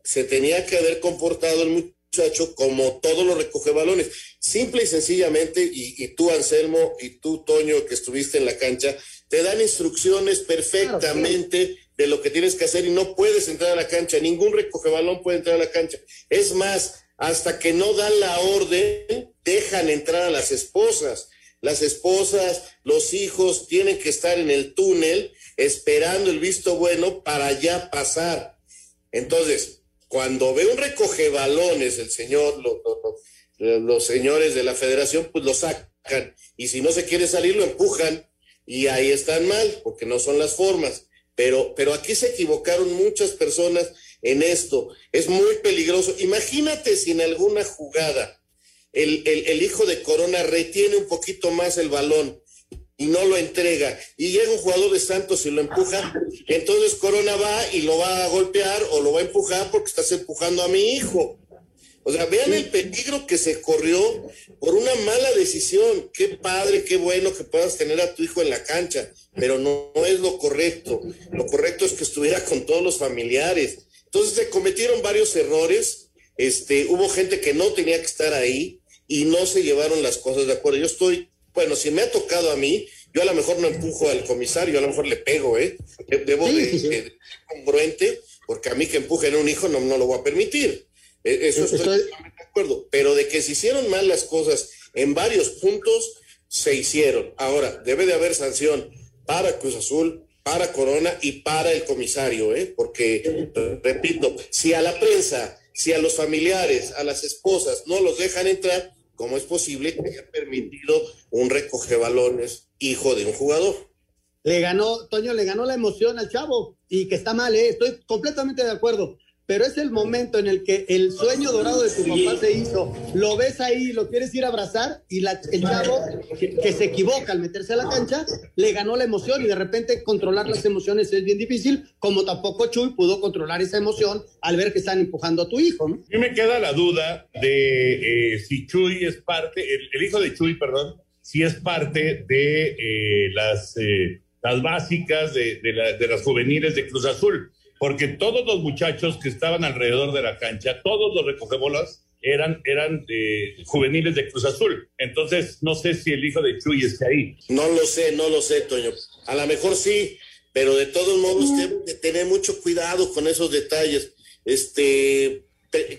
se tenía que haber comportado el muchacho como todos los recoge balones, simple y sencillamente, y, y, tú Anselmo y tú Toño que estuviste en la cancha, te dan instrucciones perfectamente claro, sí. de lo que tienes que hacer y no puedes entrar a la cancha, ningún recoge balón puede entrar a la cancha. Es más, hasta que no dan la orden, dejan entrar a las esposas. Las esposas, los hijos tienen que estar en el túnel esperando el visto bueno para ya pasar. Entonces, cuando ve un recoge balones, el señor, lo, lo, lo, los señores de la federación, pues lo sacan. Y si no se quiere salir, lo empujan. Y ahí están mal, porque no son las formas. Pero, pero aquí se equivocaron muchas personas en esto. Es muy peligroso. Imagínate si en alguna jugada el, el, el hijo de Corona retiene un poquito más el balón y no lo entrega. Y llega un jugador de Santos y lo empuja, entonces Corona va y lo va a golpear o lo va a empujar porque estás empujando a mi hijo. O sea, vean el peligro que se corrió por una mala decisión. Qué padre, qué bueno que puedas tener a tu hijo en la cancha, pero no, es lo correcto. Lo correcto es que estuviera con todos los familiares. Entonces se cometieron varios errores, este, hubo gente que no tenía que estar ahí y no se llevaron las cosas de acuerdo. Yo estoy, bueno, si me ha tocado a mí, yo a lo mejor no empujo al comisario, a lo mejor le pego, ¿eh? Debo de, ser congruente, porque a mí que empujen a un hijo no, no lo voy a permitir. E, eso estoy, estoy de acuerdo. Pero de que se hicieron mal las cosas en varios puntos, se hicieron. Ahora, debe de haber sanción para Cruz Azul, para Corona y para el comisario, ¿eh? porque, repito, si a la prensa, si a los familiares, a las esposas no los dejan entrar, ¿cómo es posible que haya permitido un recoge balones hijo de un jugador? Le ganó, Toño, le ganó la emoción al chavo y que está mal, ¿eh? estoy completamente de acuerdo pero es el momento en el que el sueño dorado de tu papá se hizo, lo ves ahí, lo quieres ir a abrazar y la, el chavo que, se equivoca al meterse a la cancha, le ganó la emoción y de repente controlar las emociones es bien difícil, como tampoco Chuy pudo controlar esa emoción al ver que están empujando a tu hijo. ¿no? A mí me queda la duda de eh, si Chuy es parte, el, hijo de Chuy, perdón, si es parte de eh, las, eh, las básicas de, de, la, de las juveniles de Cruz Azul porque todos los muchachos que estaban alrededor de la cancha, todos los recogebolas, eran, eran juveniles de Cruz Azul. Entonces, no sé si el hijo de Chuy está ahí. No lo sé, no lo sé, Toño. A lo mejor sí, pero de todos modos, debe de tener mucho cuidado con esos detalles. Este,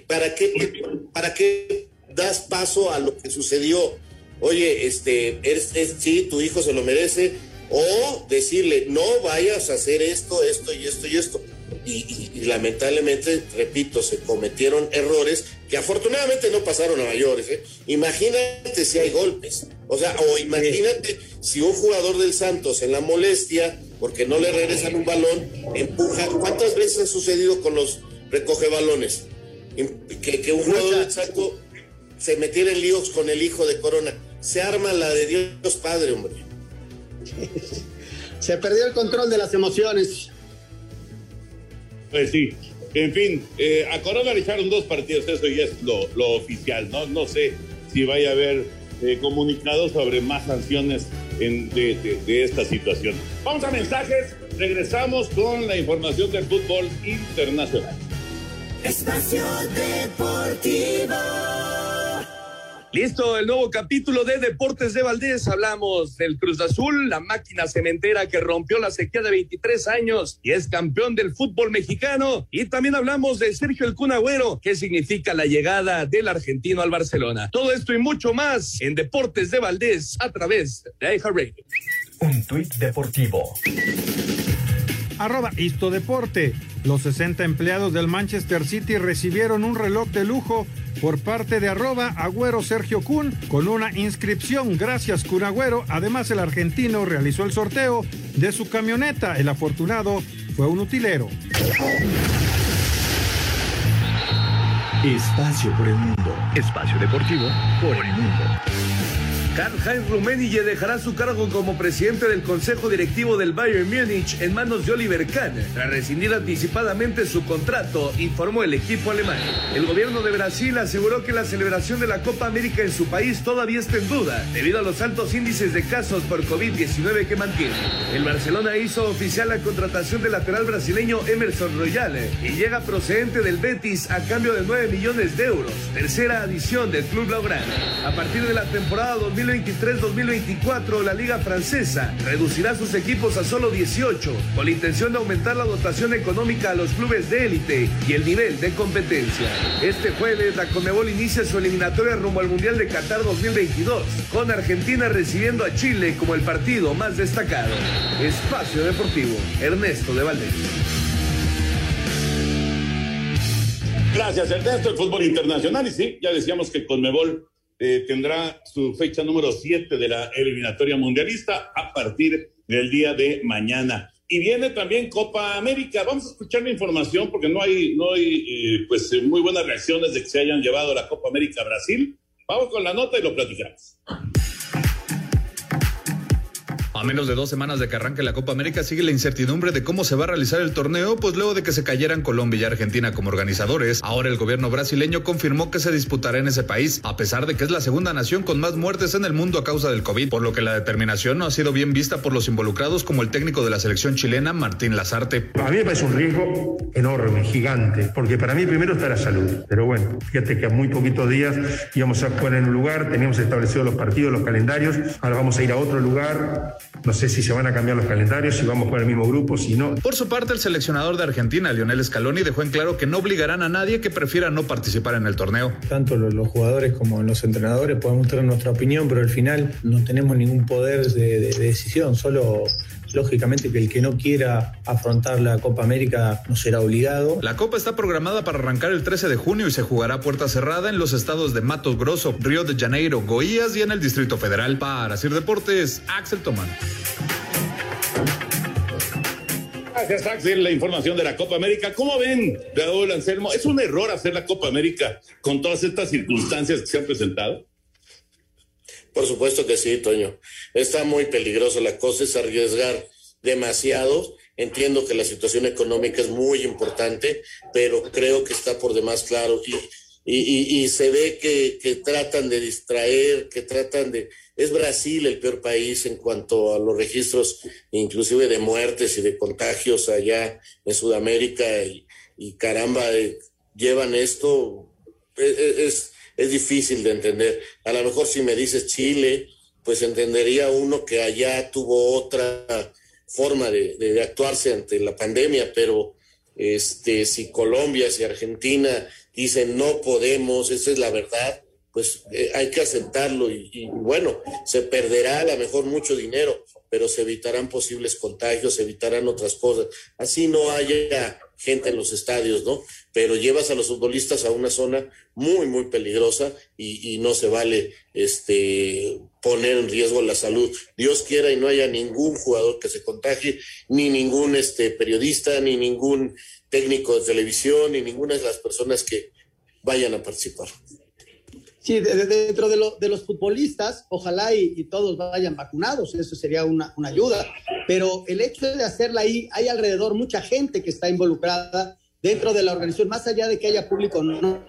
¿para qué, para qué das paso a lo que sucedió? Oye, este, es, sí, tu hijo se lo merece, o decirle, no vayas a hacer esto, esto y esto y esto y, lamentablemente, repito, se cometieron errores que afortunadamente no pasaron a mayores. ¿eh? Imagínate si hay golpes. O sea, o imagínate si un jugador del Santos en la molestia, porque no le regresan un balón, empuja. ¿Cuántas veces ha sucedido con los recoge balones? Que, que un jugador del Santos se metiera en líos con el hijo de Corona. Se arma la de Dios Padre, hombre. se perdió el control de las emociones. Pues sí, en fin, eh, a Corona le echaron dos partidos, eso ya es lo, oficial, ¿no? No sé si vaya a haber eh, comunicados sobre más sanciones de, de, esta situación. Vamos a mensajes, regresamos con la información del fútbol internacional. Espacio Deportivo. Listo, el nuevo capítulo de Deportes de Valdés. Hablamos del Cruz Azul, la máquina cementera que rompió la sequía de 23 años y es campeón del fútbol mexicano. Y también hablamos de Sergio El Cunagüero, que significa la llegada del argentino al Barcelona. Todo esto y mucho más en Deportes de Valdés a través de Eja Un tuit deportivo arroba Isto Deporte. Los 60 empleados del Manchester City recibieron un reloj de lujo por parte de arroba Agüero Sergio Kun con una inscripción. Gracias Kun Agüero. Además el argentino realizó el sorteo de su camioneta. El afortunado fue un utilero. Espacio por el mundo. Espacio deportivo por el mundo. Karl-Heinz Rummenigge dejará su cargo como presidente del Consejo Directivo del Bayern Múnich en manos de Oliver Kahn, tras rescindir anticipadamente su contrato, informó el equipo alemán. El gobierno de Brasil aseguró que la celebración de la Copa América en su país todavía está en duda, debido a los altos índices de casos por COVID-19 que mantiene. El Barcelona hizo oficial la contratación del lateral brasileño Emerson Royale y llega procedente del Betis a cambio de 9 millones de euros, tercera adición del club blaugrana. A partir de la temporada 2020, 2023-2024, la Liga Francesa reducirá sus equipos a solo 18, con la intención de aumentar la dotación económica a los clubes de élite y el nivel de competencia. Este jueves, la Conmebol inicia su eliminatoria rumbo al Mundial de Qatar 2022, con Argentina recibiendo a Chile como el partido más destacado. Espacio Deportivo, Ernesto de Valdés. Gracias, Ernesto. El fútbol internacional, y sí, ya decíamos que Conmebol eh, tendrá su fecha número 7 de la eliminatoria mundialista a partir del día de mañana. Y viene también Copa América. Vamos a escuchar la información porque no hay, no hay eh, pues, muy buenas reacciones de que se hayan llevado la Copa América a Brasil. Vamos con la nota y lo platicamos. A menos de dos semanas de que arranque la Copa América sigue la incertidumbre de cómo se va a realizar el torneo, pues luego de que se cayeran Colombia y Argentina como organizadores, ahora el gobierno brasileño confirmó que se disputará en ese país, a pesar de que es la segunda nación con más muertes en el mundo a causa del COVID, por lo que la determinación no ha sido bien vista por los involucrados como el técnico de la selección chilena, Martín Lazarte. A mí me parece un riesgo enorme, gigante, porque para mí primero está la salud. Pero bueno, fíjate que a muy poquitos días íbamos a jugar en un lugar, teníamos establecidos los partidos, los calendarios, ahora vamos a ir a otro lugar, no sé si se van a cambiar los calendarios, si vamos con el mismo grupo, si no. Por su parte, el seleccionador de Argentina, Lionel Scaloni, dejó en claro que no obligarán a nadie que prefiera no participar en el torneo. Tanto los jugadores como los entrenadores podemos tener nuestra opinión, pero al final no tenemos ningún poder de, de decisión, solo lógicamente que el que no quiera afrontar la Copa América no será obligado. La Copa está programada para arrancar el 13 de junio y se jugará a puerta cerrada en los estados de Mato Grosso, Río de Janeiro, Goiás y en el Distrito Federal. Para Sir Deportes, Axel Tomán. Gracias, Axel. La información de la Copa América. ¿Cómo ven, Raúl Anselmo? ¿Es un error hacer la Copa América con todas estas circunstancias que se han presentado? Por supuesto que sí, Toño. Está muy peligroso la cosa, es arriesgar demasiado. Entiendo que la situación económica es muy importante, pero creo que está por demás claro y, y, y, se ve que, tratan de distraer, que tratan de... Es Brasil el peor país en cuanto a los registros, inclusive de muertes y de contagios allá en Sudamérica y, caramba, eh, llevan esto. Es, es, es difícil de entender. A lo mejor si me dices Chile, pues entendería uno que allá tuvo otra forma de, de, actuarse ante la pandemia, pero este, si Colombia, si Argentina dicen no podemos, esa es la verdad, pues eh, hay que aceptarlo y, y, bueno, se perderá a lo mejor mucho dinero, pero se evitarán posibles contagios, se evitarán otras cosas. Así no haya gente en los estadios, ¿no? Pero llevas a los futbolistas a una zona muy, muy peligrosa y, y, no se vale este, poner en riesgo la salud. Dios quiera y no haya ningún jugador que se contagie, ni ningún este, periodista, ni ningún técnico de televisión, ni ninguna de las personas que vayan a participar. Sí, de, de, dentro de, lo, de, los futbolistas, ojalá y, todos vayan vacunados, eso sería una, una, ayuda. Pero el hecho de hacerla ahí, hay alrededor mucha gente que está involucrada dentro de la organización, más allá de que haya público, no.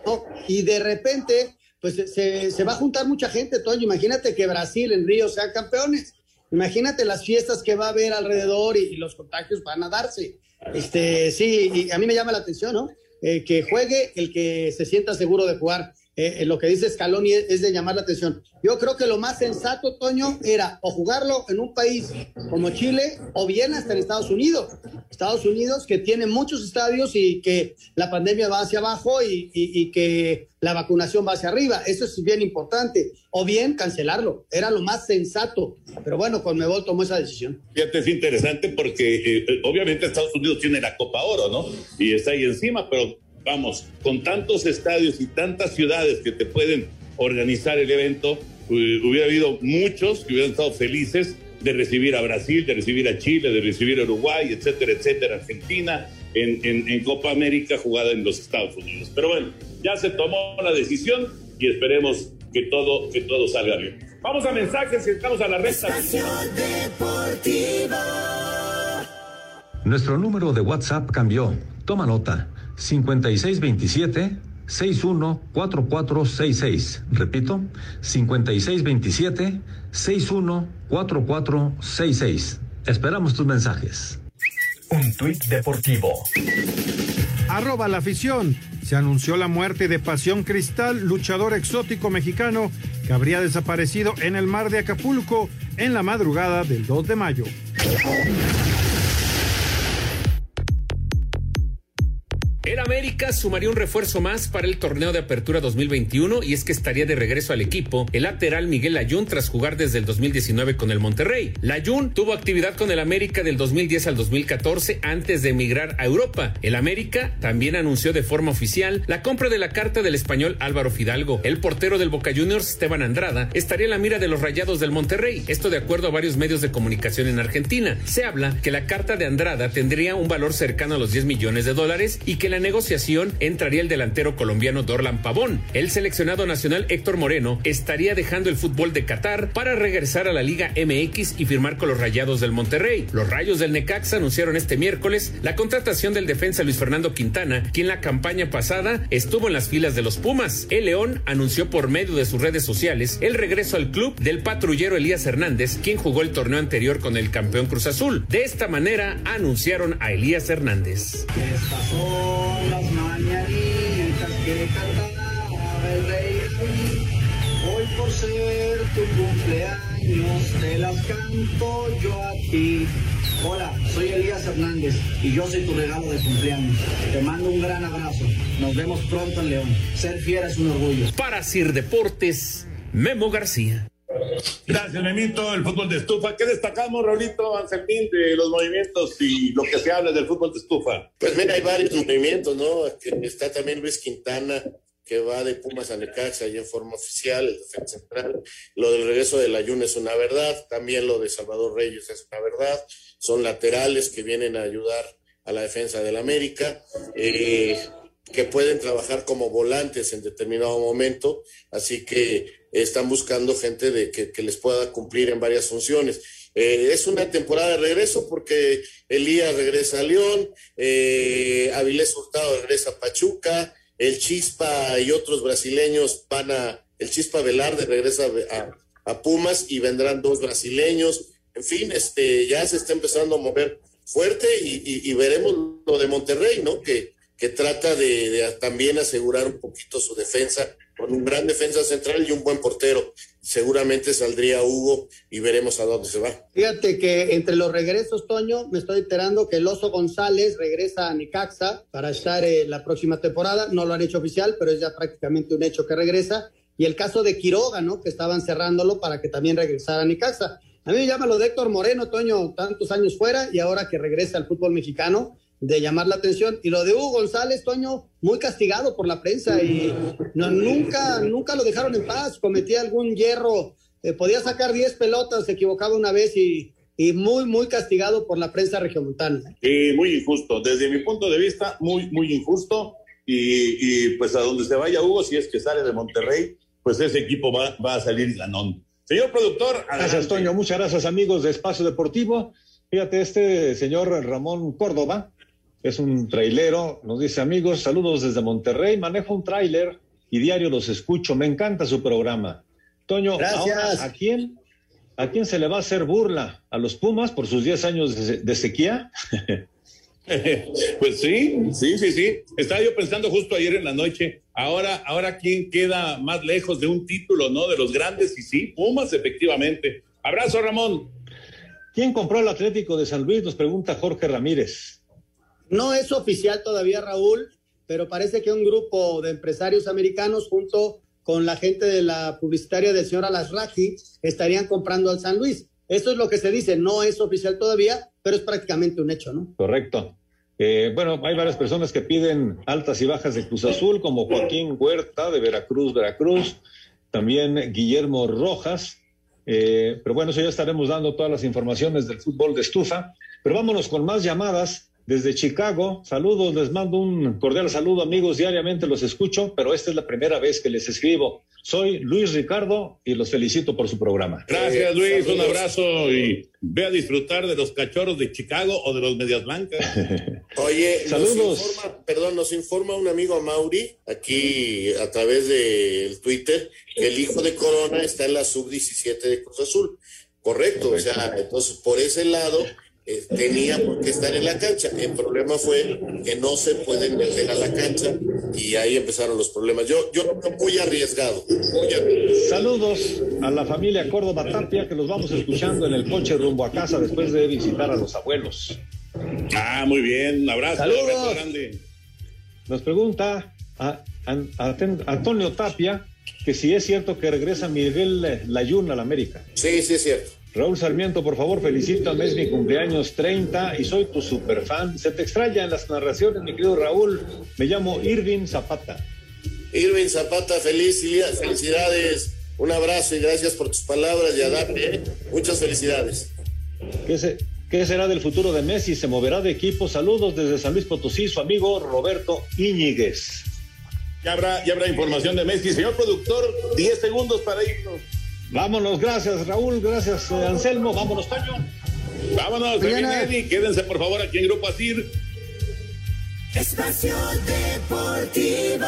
Y de repente, pues se, se va a juntar mucha gente, Toño. Imagínate que Brasil en Río sean campeones. Imagínate las fiestas que va a haber alrededor y, y los contagios van a darse. Este, sí, y a mí me llama la atención, ¿no? Eh, que juegue el que se sienta seguro de jugar eh, lo que dice Scaloni es, de llamar la atención. Yo creo que lo más sensato, Toño, era o jugarlo en un país como Chile o bien hasta en Estados Unidos. Estados Unidos que tiene muchos estadios y que la pandemia va hacia abajo y, y, y que la vacunación va hacia arriba. Eso es bien importante. O bien cancelarlo. Era lo más sensato. Pero bueno, Conmebol tomó esa decisión. Fíjate, es interesante porque eh, obviamente Estados Unidos tiene la Copa Oro, ¿no? Y está ahí encima, pero vamos, con tantos estadios y tantas ciudades que te pueden organizar el evento, hubiera habido muchos que hubieran estado felices de recibir a Brasil, de recibir a Chile, de recibir a Uruguay, etcétera, etcétera, Argentina, en, en, en Copa América jugada en los Estados Unidos. Pero bueno, ya se tomó la decisión y esperemos que todo, que todo salga bien. Vamos a mensajes y estamos a la recta. Nuestro número de WhatsApp cambió. Toma nota. 5627 614466. Repito, 5627 614466. Esperamos tus mensajes. Un tuit deportivo. Arroba la afición. Se anunció la muerte de Pasión Cristal, luchador exótico mexicano que habría desaparecido en el mar de Acapulco en la madrugada del 2 de mayo. El América sumaría un refuerzo más para el torneo de apertura 2021 y es que estaría de regreso al equipo el lateral Miguel Layún tras jugar desde el 2019 con el Monterrey. Layún tuvo actividad con el América del 2010 al 2014 antes de emigrar a Europa. El América también anunció de forma oficial la compra de la carta del español Álvaro Fidalgo. El portero del Boca Juniors, Esteban Andrada, estaría en la mira de los Rayados del Monterrey. Esto de acuerdo a varios medios de comunicación en Argentina. Se habla que la carta de Andrada tendría un valor cercano a los 10 millones de dólares y que la negociación entraría el delantero colombiano Dorlan Pavón. El seleccionado nacional Héctor Moreno estaría dejando el fútbol de Qatar para regresar a la Liga MX y firmar con los Rayados del Monterrey. Los Rayos del Necaxa anunciaron este miércoles la contratación del defensa Luis Fernando Quintana, quien la campaña pasada estuvo en las filas de los Pumas. El León anunció por medio de sus redes sociales el regreso al club del patrullero Elías Hernández, quien jugó el torneo anterior con el campeón Cruz Azul. De esta manera anunciaron a Elías Hernández. Estas son las mañanitas que cantaba el rey Hoy por ser tu cumpleaños te las canto yo a ti. Hola, soy Elías Hernández y yo soy tu regalo de cumpleaños. Te mando un gran abrazo. Nos vemos pronto en León. Ser fiera es un orgullo. Para Sir Deportes, Memo García. Gracias, Memito. El fútbol de estufa. ¿Qué destacamos, Raulito Anselmín, de los movimientos y lo que se habla del fútbol de estufa? Pues mira, hay varios movimientos, ¿no? Está también Luis Quintana, que va de Pumas a Necaxa y en forma oficial, el defensa central. Lo del regreso de Layun es una verdad. También lo de Salvador Reyes es una verdad. Son laterales que vienen a ayudar a la defensa del América. Eh, que pueden trabajar como volantes en determinado momento, así que están buscando gente de que, les pueda cumplir en varias funciones. Eh, es una temporada de regreso porque Elías regresa a León, eh, Avilés Hurtado regresa a Pachuca, el Chispa y otros brasileños van a, el Chispa Velarde regresa a, a Pumas y vendrán dos brasileños. En fin, este, ya se está empezando a mover fuerte y, veremos lo de Monterrey, ¿no? Que, que trata de, también asegurar un poquito su defensa con un gran defensa central y un buen portero. Seguramente saldría Hugo y veremos a dónde se va. Fíjate que entre los regresos, Toño, me estoy enterando que el Oso González regresa a Necaxa para estar eh, la próxima temporada. No lo han hecho oficial, pero es ya prácticamente un hecho que regresa. Y el caso de Quiroga, ¿no? Que estaban cerrándolo para que también regresara a Necaxa. A mí me llama lo de Héctor Moreno, Toño, tantos años fuera y ahora que regresa al fútbol mexicano de llamar la atención. Y lo de Hugo González, Toño, muy castigado por la prensa y no, nunca, nunca lo dejaron en paz. Cometía algún hierro, eh, podía sacar 10 pelotas, se equivocaba una vez y, y muy, muy castigado por la prensa regiomontana. Y muy injusto, desde mi punto de vista, muy, muy injusto. Y, y pues a donde se vaya Hugo, si es que sale de Monterrey, pues ese equipo va, va a salir ganón. Señor productor, adelante. Gracias, Toño. Muchas gracias, amigos de Espacio Deportivo. Fíjate, este señor Ramón Córdoba, es un trailero, nos dice amigos, saludos desde Monterrey, manejo un tráiler y diario los escucho, me encanta su programa. Toño, ahora, ¿a quién, ¿a quién se le va a hacer burla? ¿A los Pumas por sus 10 años de, de sequía? pues sí, sí, sí, sí. Estaba yo pensando justo ayer en la noche, ahora, ahora quién queda más lejos de un título, ¿no? De los grandes, y sí, Pumas, efectivamente. Abrazo, Ramón. ¿Quién compró el Atlético de San Luis? Nos pregunta Jorge Ramírez. No es oficial todavía, Raúl, pero parece que un grupo de empresarios americanos junto con la gente de la publicitaria del señor Alasraji estarían comprando al San Luis. Eso es lo que se dice, no es oficial todavía, pero es prácticamente un hecho, ¿no? Correcto. Eh, bueno, hay varias personas que piden altas y bajas de Cruz Azul, como Joaquín Huerta de Veracruz, Veracruz, también Guillermo Rojas. Eh, pero bueno, eso ya estaremos dando todas las informaciones del fútbol de estufa. Pero vámonos con más llamadas desde Chicago. Saludos, les mando un cordial saludo, amigos. Diariamente los escucho, pero esta es la primera vez que les escribo. Soy Luis Ricardo y los felicito por su programa. Gracias, Luis. Un abrazo y ve a disfrutar de los cachorros de Chicago o de los medias blancas. Oye, saludos. Nos informa, perdón, nos informa un amigo Mauri aquí a través del Twitter que el hijo de Corona está en la sub-17 de Cruz Azul. Correcto, Correcto, o sea, entonces por ese lado eh, tenía por qué estar en la cancha. El problema fue que no se pueden meter a la cancha y ahí empezaron los problemas. Yo, yo lo veo muy arriesgado, muy arriesgado. Saludos a la familia Córdoba Tapia que los vamos escuchando en el coche rumbo a casa después de visitar a los abuelos. Ah, muy bien, un abrazo. Saludos. grande. Nos pregunta a, a, a, Antonio Tapia que si es cierto que regresa Miguel Layún a la América. Sí, sí es cierto. Raúl Sarmiento, por favor, felicítame, es mi cumpleaños 30 y soy tu super fan. Se te extraña en las narraciones, mi querido Raúl. Me llamo Irving Zapata. Irving Zapata, feliz, felicidades. Un abrazo y gracias por tus palabras y a darle muchas felicidades. Se, ¿Qué será del futuro de Messi? ¿Se moverá de equipo? Saludos desde San Luis Potosí, su amigo Roberto Íñiguez. Ya habrá, ya habrá información de Messi. Señor productor, 10 segundos para irnos. Vámonos, gracias Raúl, gracias eh, Anselmo, vámonos Toño. Vámonos, Eddie, quédense por favor aquí en Grupo Asir. Espacio Deportivo.